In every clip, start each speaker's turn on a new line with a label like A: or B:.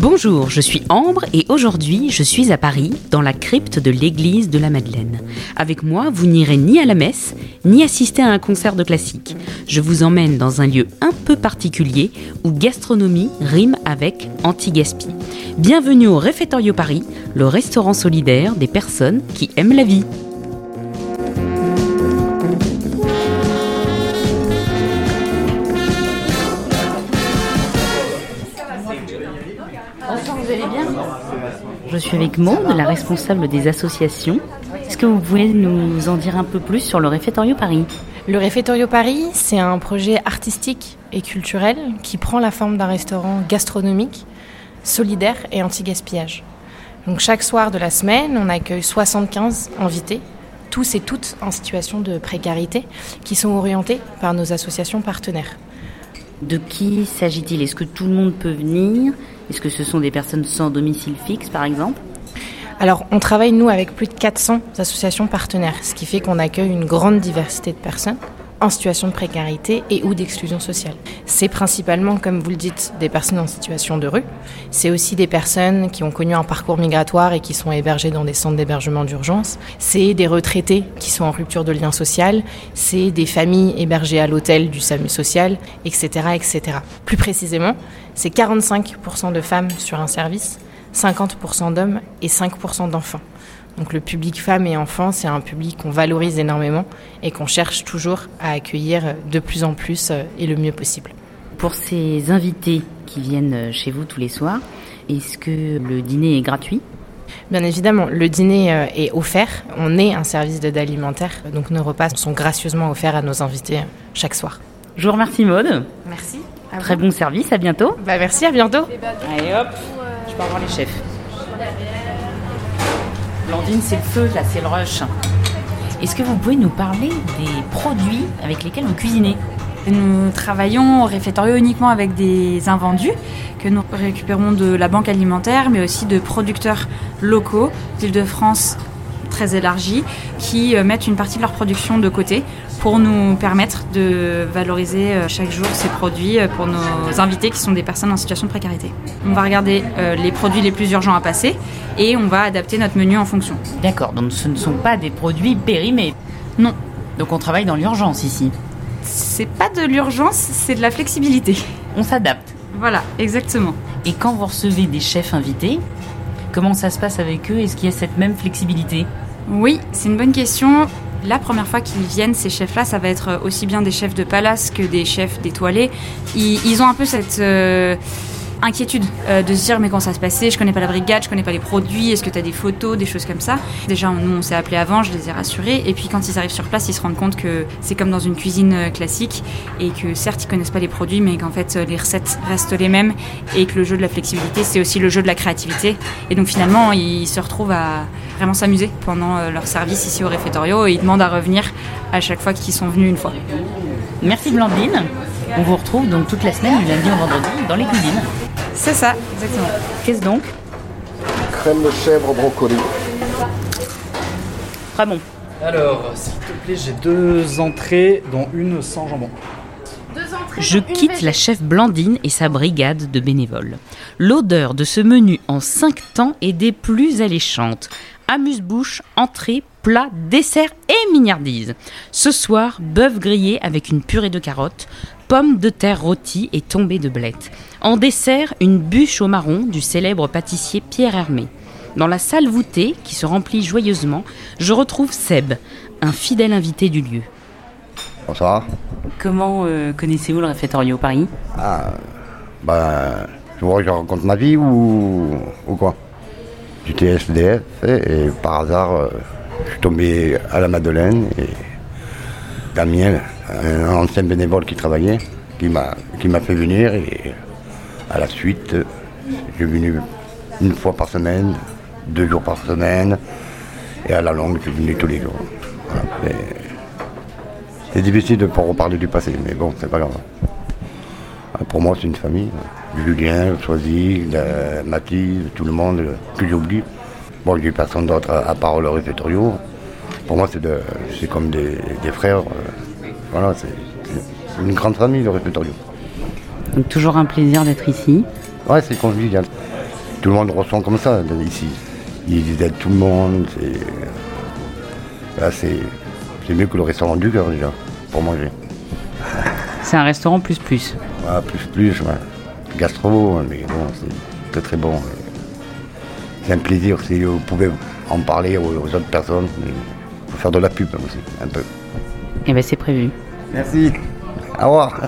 A: Bonjour, je suis Ambre et aujourd'hui je suis à Paris, dans la crypte de l'église de la Madeleine. Avec moi, vous n'irez ni à la messe, ni assister à un concert de classique. Je vous emmène dans un lieu un peu particulier où gastronomie rime avec anti-gaspi. Bienvenue au Réfectorio Paris, le restaurant solidaire des personnes qui aiment la vie. Vous allez bien Je suis avec Maud, la responsable des associations. Est-ce que vous pouvez nous en dire un peu plus sur le Réfectorio Paris
B: Le Réfectorio Paris, c'est un projet artistique et culturel qui prend la forme d'un restaurant gastronomique, solidaire et anti-gaspillage. Donc chaque soir de la semaine, on accueille 75 invités, tous et toutes en situation de précarité, qui sont orientés par nos associations partenaires.
A: De qui s'agit-il? Est-ce que tout le monde peut venir? Est-ce que ce sont des personnes sans domicile fixe, par exemple?
B: Alors, on travaille, nous, avec plus de 400 associations partenaires, ce qui fait qu'on accueille une grande diversité de personnes en situation de précarité et ou d'exclusion sociale. C'est principalement, comme vous le dites, des personnes en situation de rue. C'est aussi des personnes qui ont connu un parcours migratoire et qui sont hébergées dans des centres d'hébergement d'urgence. C'est des retraités qui sont en rupture de lien social. C'est des familles hébergées à l'hôtel du SAMU social, etc., etc. Plus précisément, c'est 45% de femmes sur un service, 50% d'hommes et 5% d'enfants. Donc le public femmes et enfants, c'est un public qu'on valorise énormément et qu'on cherche toujours à accueillir de plus en plus euh, et le mieux possible.
A: Pour ces invités qui viennent chez vous tous les soirs, est-ce que le dîner est gratuit?
B: Bien évidemment, le dîner euh, est offert. On est un service d'aide alimentaire, donc nos repas sont gracieusement offerts à nos invités chaque soir.
A: Je vous remercie Maude.
B: Merci.
A: Très bon service, à bientôt.
B: Bah merci, à bientôt.
A: Allez hop, je peux avoir les chefs. Blandine, c'est le feu, là, c'est le rush. Est-ce que vous pouvez nous parler des produits avec lesquels vous cuisinez
C: Nous travaillons au réfectorio uniquement avec des invendus que nous récupérons de la banque alimentaire, mais aussi de producteurs locaux d'Île-de-France très élargis qui euh, mettent une partie de leur production de côté pour nous permettre de valoriser euh, chaque jour ces produits euh, pour nos invités qui sont des personnes en situation de précarité. On va regarder les produits les plus urgents à passer et on va adapter notre menu en fonction.
A: D'accord, donc ce ne sont pas des produits périmés
C: Non.
A: Donc on travaille dans l'urgence ici
C: C'est pas de l'urgence, c'est de la flexibilité.
A: On s'adapte.
C: Voilà, exactement.
A: Et quand vous recevez des chefs invités, comment ça se passe avec eux? Est-ce qu'il y a cette même flexibilité?
C: Oui, c'est une bonne question. La première fois qu'ils viennent, ces chefs-là, ça va être aussi bien des chefs de palace que des chefs d'étoilés. Ils, ils, ont un peu cette euh, inquiétude euh, de se dire mais quand ça se passait, je connais pas la brigade, je connais pas les produits, est-ce que tu as des photos, des choses comme ça? Déjà, nous, on s'est appelé avant, je les ai rassurés. Et puis quand ils arrivent sur place, ils se rendent compte que c'est comme dans une cuisine euh, classique et que certes, ils connaissent pas les produits, mais qu'en fait, les recettes restent les mêmes et que le jeu de la flexibilité, c'est aussi le jeu de la créativité. Et donc finalement, ils se retrouvent à vraiment s'amuser pendant leur service ici au réfectorio et ils demandent à revenir à chaque fois qu'ils sont venus une fois.
A: Merci Blandine. On vous retrouve donc toute la semaine, du lundi au vendredi, dans les cuisines.
C: C'est ça, exactement.
A: Qu'est-ce donc?
D: Crème de chèvre brocoli.
A: Très bon.
E: Alors, s'il te plaît, j'ai deux entrées, dont une sans jambon.
A: Je quitte la chef Blandine et sa brigade de bénévoles. L'odeur de ce menu en cinq temps est des plus alléchantes. Amuse-bouche, entrée, plat, dessert et mignardise. Ce soir, bœuf grillé avec une purée de carottes, pommes de terre rôties et tombées de blettes. En dessert, une bûche au marron du célèbre pâtissier Pierre Hermé. Dans la salle voûtée, qui se remplit joyeusement, je retrouve Seb, un fidèle invité du lieu.
D: Bonsoir.
A: Comment euh, connaissez-vous le réfectorio Paris?
D: Ah, bah, tu vois que je raconte ma vie ou, ou quoi? J'étais SDF et, et, par hasard, euh, je suis tombé à la Madeleine et Un ancien bénévole qui travaillait, qui m'a fait venir et à la suite, j'ai venu une fois par semaine, deux jours par semaine et à la longue, je suis venu tous les jours. C'est difficile de ne pas reparler du passé, mais bon, c'est pas grave. Pour moi, c'est une famille. Julien, Choisy, Mathilde, tout le monde que j'oublie. Bon, j'ai personne d'autre à, part le réfectorio. Pour moi, c'est, de, comme des, des frères. Voilà, c'est, une grande famille, le réfectorio.
A: Donc toujours un plaisir d'être ici.
D: Ouais, c'est convivial. tout le monde ressent comme ça ici. Ils aident tout le monde. C'est, c'est mieux que le restaurant du cœur déjà, pour manger.
A: C'est un restaurant plus plus.
D: Ouais, plus plus, ouais. Gastro, mais bon, c'est très très bon. C'est un plaisir si vous pouvez en parler aux, autres personnes. Faut faire de la pub aussi, un peu.
A: Eh bien c'est prévu.
D: Merci. Au revoir.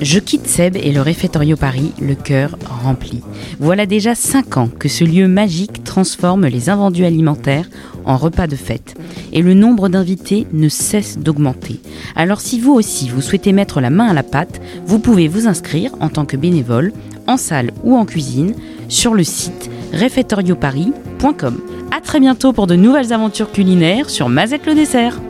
A: Je quitte Seb et le réfectorio Paris, le cœur rempli. Voilà déjà 5 ans que ce lieu magique transforme les invendus alimentaires en repas de fête. Et le nombre d'invités ne cesse d'augmenter. Alors si vous aussi vous souhaitez mettre la main à la pâte, vous pouvez vous inscrire en tant que bénévole, en salle ou en cuisine, sur le site réfectorioparis.com. A très bientôt pour de nouvelles aventures culinaires sur Mazette le dessert.